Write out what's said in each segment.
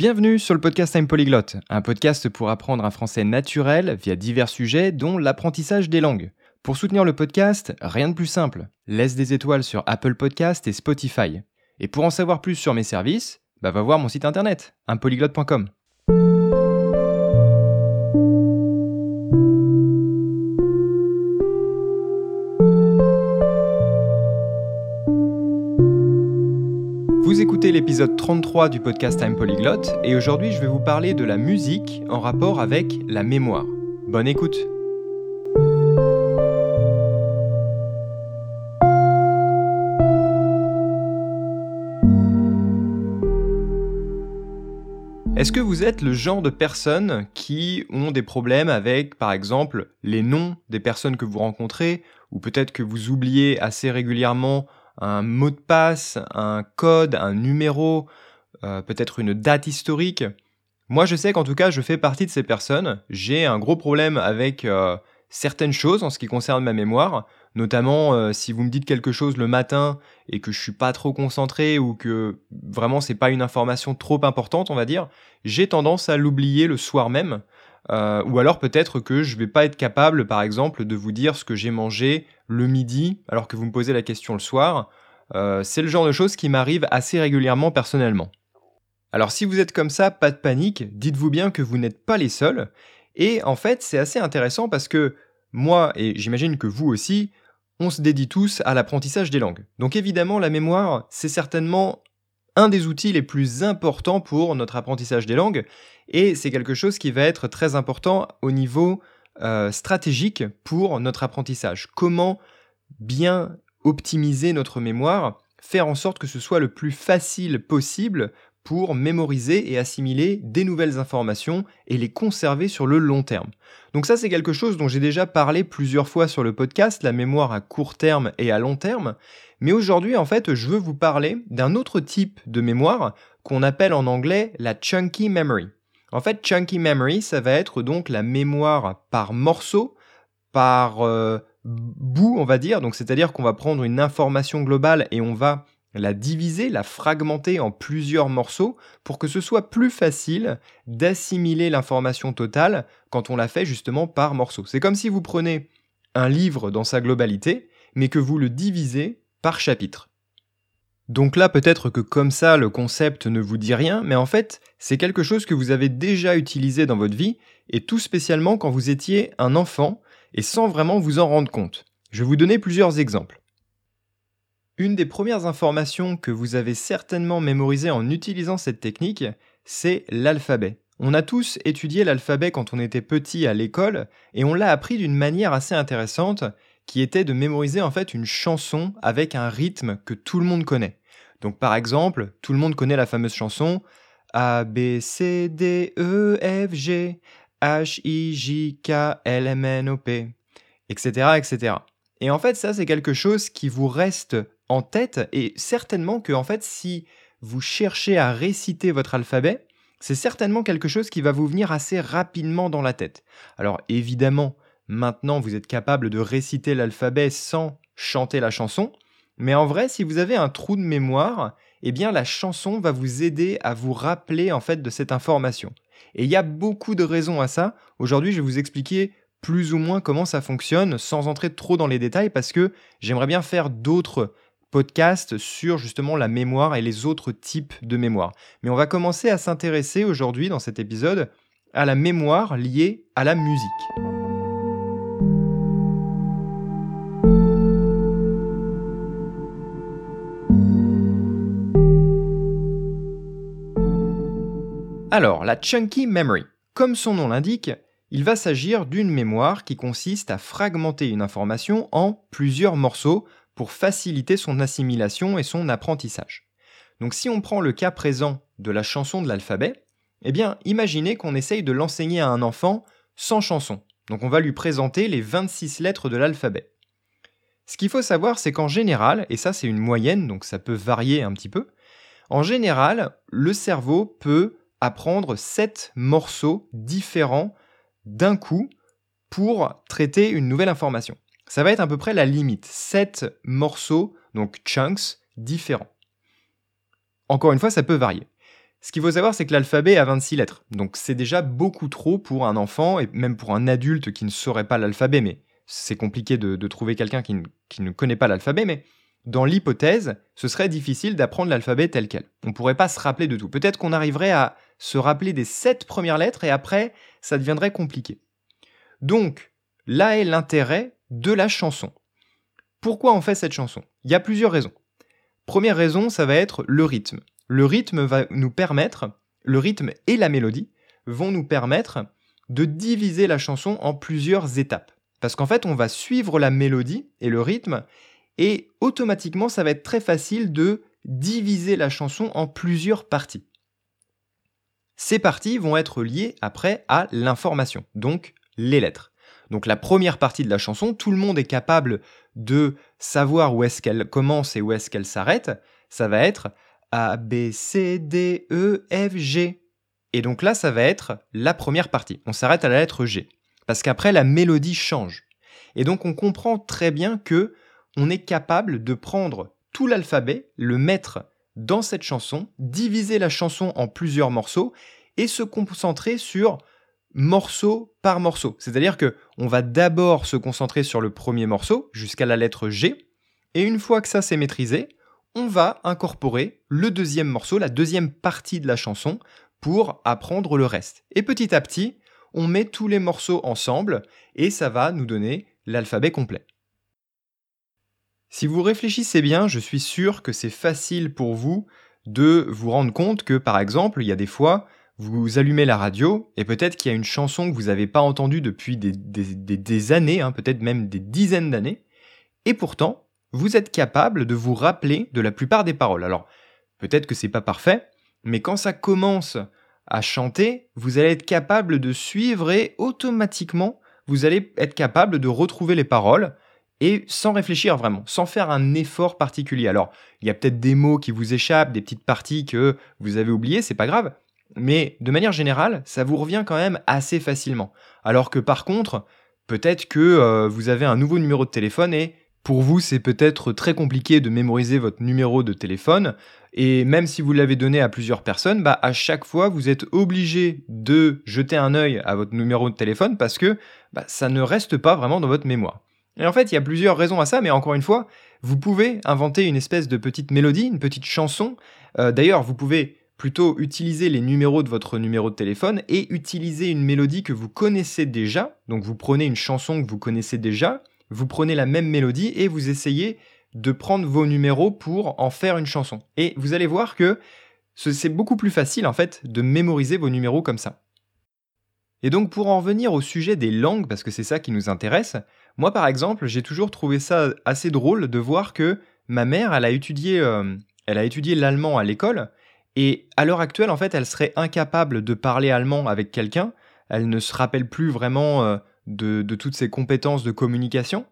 Bienvenue sur le podcast Time Polyglot, un podcast pour apprendre un français naturel via divers sujets dont l'apprentissage des langues. Pour soutenir le podcast, rien de plus simple. Laisse des étoiles sur Apple Podcast et Spotify. Et pour en savoir plus sur mes services, bah va voir mon site internet, unpolyglot.com. l'épisode 33 du podcast Time Polyglot et aujourd'hui je vais vous parler de la musique en rapport avec la mémoire. Bonne écoute Est-ce que vous êtes le genre de personnes qui ont des problèmes avec, par exemple, les noms des personnes que vous rencontrez, ou peut-être que vous oubliez assez régulièrement un mot de passe, un code, un numéro, euh, peut-être une date historique. Moi, je sais qu'en tout cas, je fais partie de ces personnes. J'ai un gros problème avec euh, certaines choses en ce qui concerne ma mémoire, notamment euh, si vous me dites quelque chose le matin et que je suis pas trop concentré ou que vraiment c'est pas une information trop importante, on va dire, j'ai tendance à l'oublier le soir même. Ou alors peut-être que je vais pas être capable, par exemple, de vous dire ce que j'ai mangé le midi alors que vous me posez la question le soir. Euh, c'est le genre de choses qui m'arrive assez régulièrement personnellement. Alors si vous êtes comme ça, pas de panique, dites-vous bien que vous n'êtes pas les seuls. Et en fait, c'est assez intéressant parce que moi, et j'imagine que vous aussi, on se dédie tous à l'apprentissage des langues. Donc évidemment, la mémoire, c'est certainement un des outils les plus importants pour notre apprentissage des langues, et c'est quelque chose qui va être très important au niveau euh, stratégique pour notre apprentissage. Comment bien optimiser notre mémoire, faire en sorte que ce soit le plus facile possible pour mémoriser et assimiler des nouvelles informations et les conserver sur le long terme. Donc ça c'est quelque chose dont j'ai déjà parlé plusieurs fois sur le podcast, la mémoire à court terme et à long terme, mais aujourd'hui en fait je veux vous parler d'un autre type de mémoire qu'on appelle en anglais la chunky memory. En fait chunky memory ça va être donc la mémoire par morceau, par euh, bout on va dire, donc c'est-à-dire qu'on va prendre une information globale et on va la diviser, la fragmenter en plusieurs morceaux pour que ce soit plus facile d'assimiler l'information totale quand on la fait justement par morceaux. C'est comme si vous prenez un livre dans sa globalité, mais que vous le divisez par chapitre. Donc là, peut-être que comme ça, le concept ne vous dit rien, mais en fait, c'est quelque chose que vous avez déjà utilisé dans votre vie, et tout spécialement quand vous étiez un enfant, et sans vraiment vous en rendre compte. Je vais vous donner plusieurs exemples. Une des premières informations que vous avez certainement mémorisées en utilisant cette technique, c'est l'alphabet. On a tous étudié l'alphabet quand on était petit à l'école et on l'a appris d'une manière assez intéressante qui était de mémoriser en fait une chanson avec un rythme que tout le monde connaît. Donc par exemple, tout le monde connaît la fameuse chanson A B C D E F G H I J K L M N O P etc. etc. Et en fait, ça, c'est quelque chose qui vous reste en tête et certainement que en fait si vous cherchez à réciter votre alphabet, c'est certainement quelque chose qui va vous venir assez rapidement dans la tête. Alors évidemment, maintenant vous êtes capable de réciter l'alphabet sans chanter la chanson, mais en vrai, si vous avez un trou de mémoire, eh bien la chanson va vous aider à vous rappeler en fait de cette information. Et il y a beaucoup de raisons à ça. Aujourd'hui, je vais vous expliquer plus ou moins comment ça fonctionne sans entrer trop dans les détails parce que j'aimerais bien faire d'autres podcast sur justement la mémoire et les autres types de mémoire. Mais on va commencer à s'intéresser aujourd'hui dans cet épisode à la mémoire liée à la musique. Alors, la chunky memory. Comme son nom l'indique, il va s'agir d'une mémoire qui consiste à fragmenter une information en plusieurs morceaux pour faciliter son assimilation et son apprentissage. Donc si on prend le cas présent de la chanson de l'alphabet, eh bien imaginez qu'on essaye de l'enseigner à un enfant sans chanson. Donc on va lui présenter les 26 lettres de l'alphabet. Ce qu'il faut savoir, c'est qu'en général, et ça c'est une moyenne, donc ça peut varier un petit peu, en général, le cerveau peut apprendre 7 morceaux différents d'un coup pour traiter une nouvelle information ça va être à peu près la limite. 7 morceaux, donc chunks, différents. Encore une fois, ça peut varier. Ce qu'il faut savoir, c'est que l'alphabet a 26 lettres. Donc c'est déjà beaucoup trop pour un enfant et même pour un adulte qui ne saurait pas l'alphabet. Mais c'est compliqué de, trouver quelqu'un qui, qui, ne connaît pas l'alphabet. Mais dans l'hypothèse, ce serait difficile d'apprendre l'alphabet tel quel. On ne pourrait pas se rappeler de tout. Peut-être qu'on arriverait à se rappeler des sept premières lettres et après, ça deviendrait compliqué. Donc, là est l'intérêt de la chanson. Pourquoi on fait cette chanson? Il y a plusieurs raisons. Première raison, ça va être le rythme. Le rythme va nous permettre, le rythme et la mélodie vont nous permettre de diviser la chanson en plusieurs étapes. Parce qu'en fait, on va suivre la mélodie et le rythme, et automatiquement, ça va être très facile de diviser la chanson en plusieurs parties. Ces parties vont être liées après à l'information, donc les lettres. Donc la première partie de la chanson, tout le monde est capable de savoir où est-ce qu'elle commence et où est-ce qu'elle s'arrête. Ça va être A, B, C, D, E, F, G. Et donc là, ça va être la première partie. On s'arrête à la lettre G. Parce qu'après, la mélodie change. Et donc on comprend très bien que on est capable de prendre tout l'alphabet, le mettre dans cette chanson, diviser la chanson en plusieurs morceaux et se concentrer sur morceau par morceau. C'est-à-dire que on va d'abord se concentrer sur le premier morceau jusqu'à la lettre G et une fois que ça c'est maîtrisé, on va incorporer le deuxième morceau, la deuxième partie de la chanson pour apprendre le reste. Et petit à petit, on met tous les morceaux ensemble et ça va nous donner l'alphabet complet. Si vous réfléchissez bien, je suis sûr que c'est facile pour vous de vous rendre compte que, par exemple, il y a des fois, vous allumez la radio et peut-être qu'il y a une chanson que vous n'avez pas entendue depuis des, années, hein, peut-être même des dizaines d'années, et pourtant, vous êtes capable de vous rappeler de la plupart des paroles. Alors, peut-être que c'est pas parfait, mais quand ça commence à chanter, vous allez être capable de suivre et automatiquement, vous allez être capable de retrouver les paroles et sans réfléchir vraiment, sans faire un effort particulier. Alors, il y a peut-être des mots qui vous échappent, des petites parties que vous avez oubliées, c'est pas grave, mais de manière générale, ça vous revient quand même assez facilement. Alors que par contre, peut-être que euh, vous avez un nouveau numéro de téléphone et pour vous, c'est peut-être très compliqué de mémoriser votre numéro de téléphone. Et même si vous l'avez donné à plusieurs personnes, bah à chaque fois, vous êtes obligé de jeter un œil à votre numéro de téléphone parce que bah, ça ne reste pas vraiment dans votre mémoire. Et en fait, il y a plusieurs raisons à ça, mais encore une fois, vous pouvez inventer une espèce de petite mélodie, une petite chanson. Euh, d'ailleurs, vous pouvez plutôt utiliser les numéros de votre numéro de téléphone et utiliser une mélodie que vous connaissez déjà. Donc vous prenez une chanson que vous connaissez déjà, vous prenez la même mélodie et vous essayez de prendre vos numéros pour en faire une chanson. Et vous allez voir que c'est beaucoup plus facile en fait de mémoriser vos numéros comme ça. Et donc pour en revenir au sujet des langues, parce que c'est ça qui nous intéresse, moi, par exemple, j'ai toujours trouvé ça assez drôle de voir que ma mère, elle a étudié, euh, elle a étudié l'allemand à l'école, et à l'heure actuelle, en fait, elle serait incapable de parler allemand avec quelqu'un. Elle ne se rappelle plus vraiment euh, de, toutes ses compétences de communication.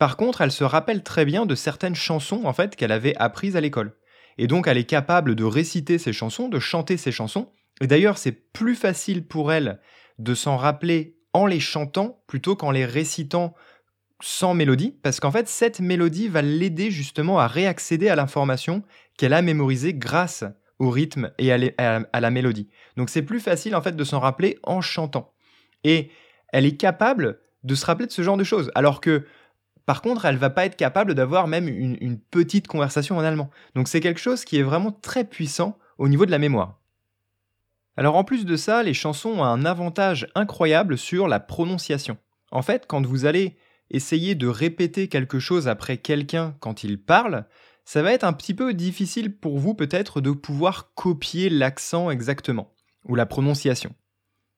Par contre, elle se rappelle très bien de certaines chansons, en fait, qu'elle avait apprises à l'école. Et donc, elle est capable de réciter ses chansons, de chanter ses chansons. Et d'ailleurs, c'est plus facile pour elle de s'en rappeler en les chantant plutôt qu'en les récitant sans mélodie, parce qu'en fait, cette mélodie va l'aider justement à réaccéder à l'information qu'elle a mémorisée grâce au rythme et à, la mélodie. Donc c'est plus facile en fait de s'en rappeler en chantant. Et elle est capable de se rappeler de ce genre de choses, alors que par contre, elle va pas être capable d'avoir même une, une petite conversation en allemand. Donc c'est quelque chose qui est vraiment très puissant au niveau de la mémoire. Alors en plus de ça, les chansons ont un avantage incroyable sur la prononciation. En fait, quand vous allez essayer de répéter quelque chose après quelqu'un quand il parle, ça va être un petit peu difficile pour vous peut-être de pouvoir copier l'accent exactement, ou la prononciation.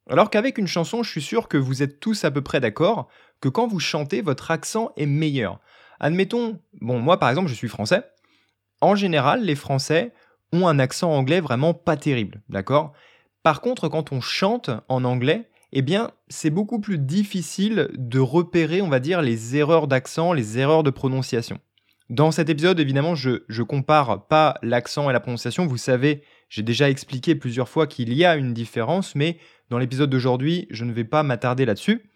Alors qu'avec une chanson, je suis sûr que vous êtes tous à peu près d'accord que quand vous chantez, votre accent est meilleur. Admettons, bon, moi par exemple, je suis français. En général, les Français ont un accent anglais vraiment pas terrible, d'accord? Par contre, quand on chante en anglais, eh bien, c'est beaucoup plus difficile de repérer, on va dire, les erreurs d'accent, les erreurs de prononciation. Dans cet épisode, évidemment, je ne compare pas l'accent et la prononciation. Vous savez, j'ai déjà expliqué plusieurs fois qu'il y a une différence, mais dans l'épisode d'aujourd'hui, je ne vais pas m'attarder là-dessus.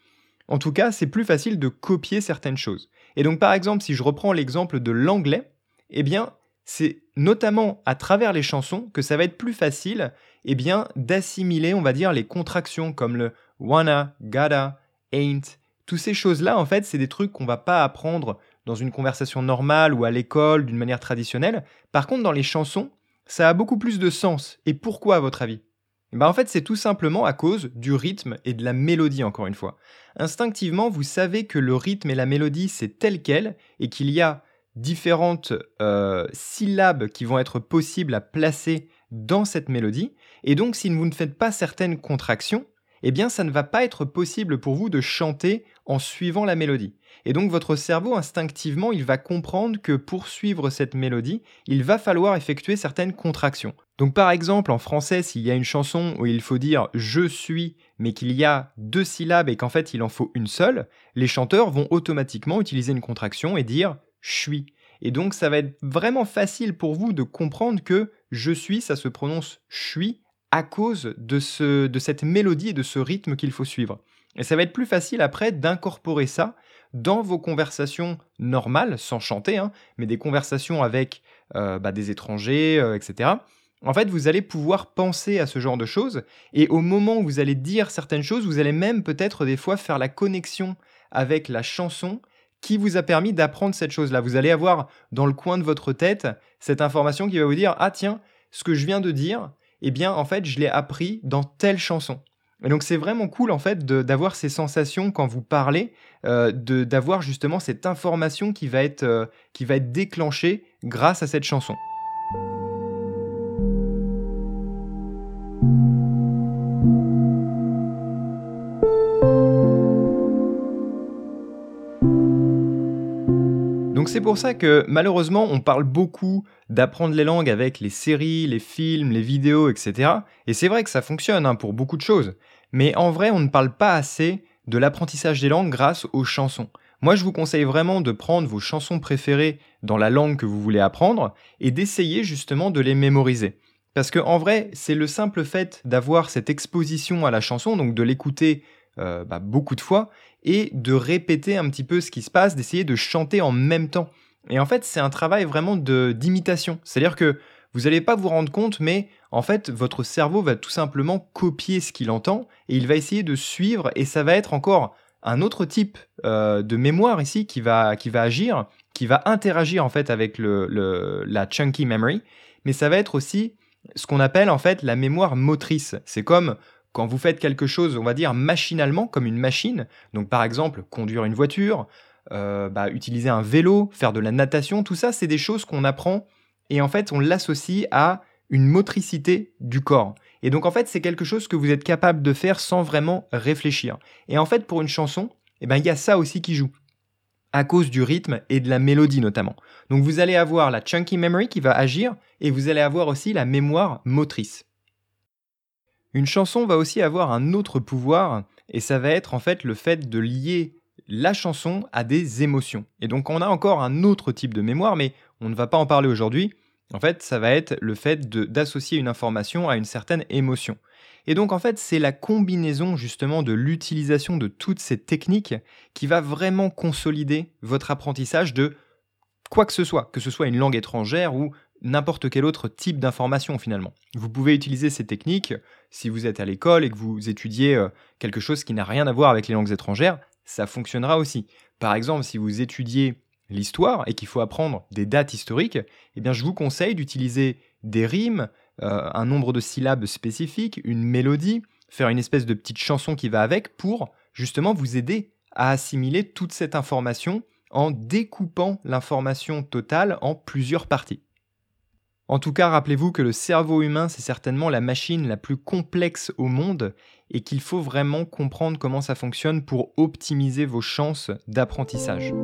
En tout cas, c'est plus facile de copier certaines choses. Et donc, par exemple, si je reprends l'exemple de l'anglais, eh bien, c'est notamment à travers les chansons que ça va être plus facile eh bien, d'assimiler, on va dire, les contractions comme le wanna, gotta, ain't. Toutes ces choses-là, en fait, c'est des trucs qu'on va pas apprendre dans une conversation normale ou à l'école d'une manière traditionnelle. Par contre, dans les chansons, ça a beaucoup plus de sens. Et pourquoi, à votre avis? Eh ben, En fait, c'est tout simplement à cause du rythme et de la mélodie, encore une fois. Instinctivement, vous savez que le rythme et la mélodie, c'est tel quel, et qu'il y a différentes euh, syllabes qui vont être possibles à placer dans cette mélodie. Et donc, si vous ne faites pas certaines contractions, eh bien, ça ne va pas être possible pour vous de chanter en suivant la mélodie. Et donc, votre cerveau, instinctivement, il va comprendre que pour suivre cette mélodie, il va falloir effectuer certaines contractions. Donc, par exemple, en français, s'il y a une chanson où il faut dire je suis, mais qu'il y a deux syllabes et qu'en fait il en faut une seule, les chanteurs vont automatiquement utiliser une contraction et dire suis. Et donc, ça va être vraiment facile pour vous de comprendre que je suis, ça se prononce suis à cause de, ce, de cette mélodie et de ce rythme qu'il faut suivre. Et ça va être plus facile après d'incorporer ça dans vos conversations normales, sans chanter, hein, mais des conversations avec euh, bah, des étrangers, euh, etc. En fait, vous allez pouvoir penser à ce genre de choses, et au moment où vous allez dire certaines choses, vous allez même peut-être des fois faire la connexion avec la chanson qui vous a permis d'apprendre cette chose-là. Vous allez avoir dans le coin de votre tête cette information qui va vous dire Ah tiens, ce que je viens de dire, eh bien en fait je l'ai appris dans telle chanson. Et donc c'est vraiment cool en fait d'avoir ces sensations quand vous parlez, euh, d'avoir justement cette information qui va, être, euh, qui va être déclenchée grâce à cette chanson. C'est pour ça que malheureusement on parle beaucoup d'apprendre les langues avec les séries, les films, les vidéos, etc. Et c'est vrai que ça fonctionne hein, pour beaucoup de choses. Mais en vrai on ne parle pas assez de l'apprentissage des langues grâce aux chansons. Moi je vous conseille vraiment de prendre vos chansons préférées dans la langue que vous voulez apprendre et d'essayer justement de les mémoriser. Parce que en vrai, c'est le simple fait d'avoir cette exposition à la chanson, donc de l'écouter euh, bah, beaucoup de fois, et de répéter un petit peu ce qui se passe, d'essayer de chanter en même temps. Et en fait, c'est un travail vraiment d'imitation. C'est-à-dire que vous n'allez pas vous rendre compte, mais en fait, votre cerveau va tout simplement copier ce qu'il entend et il va essayer de suivre et ça va être encore un autre type euh, de mémoire ici qui va, qui va agir, qui va interagir en fait avec le, la chunky memory, mais ça va être aussi ce qu'on appelle en fait la mémoire motrice. C'est comme quand vous faites quelque chose, on va dire machinalement, comme une machine, donc par exemple conduire une voiture, euh, bah, utiliser un vélo, faire de la natation, tout ça, c'est des choses qu'on apprend et en fait on l'associe à une motricité du corps. Et donc en fait c'est quelque chose que vous êtes capable de faire sans vraiment réfléchir. Et en fait pour une chanson, eh ben, il y a ça aussi qui joue à cause du rythme et de la mélodie notamment. Donc vous allez avoir la chunky memory qui va agir et vous allez avoir aussi la mémoire motrice. Une chanson va aussi avoir un autre pouvoir, et ça va être en fait le fait de lier la chanson à des émotions. Et donc on a encore un autre type de mémoire, mais on ne va pas en parler aujourd'hui. En fait, ça va être le fait d'associer une information à une certaine émotion. Et donc en fait, c'est la combinaison justement de l'utilisation de toutes ces techniques qui va vraiment consolider votre apprentissage de quoi que ce soit, que ce soit une langue étrangère ou n'importe quel autre type d'information finalement. Vous pouvez utiliser ces techniques si vous êtes à l'école et que vous étudiez euh, quelque chose qui n'a rien à voir avec les langues étrangères, ça fonctionnera aussi. Par exemple, si vous étudiez l'histoire et qu'il faut apprendre des dates historiques, eh bien je vous conseille d'utiliser des rimes, euh, un nombre de syllabes spécifiques, une mélodie, faire une espèce de petite chanson qui va avec pour justement vous aider à assimiler toute cette information en découpant l'information totale en plusieurs parties. En tout cas, rappelez-vous que le cerveau humain, c'est certainement la machine la plus complexe au monde et qu'il faut vraiment comprendre comment ça fonctionne pour optimiser vos chances d'apprentissage.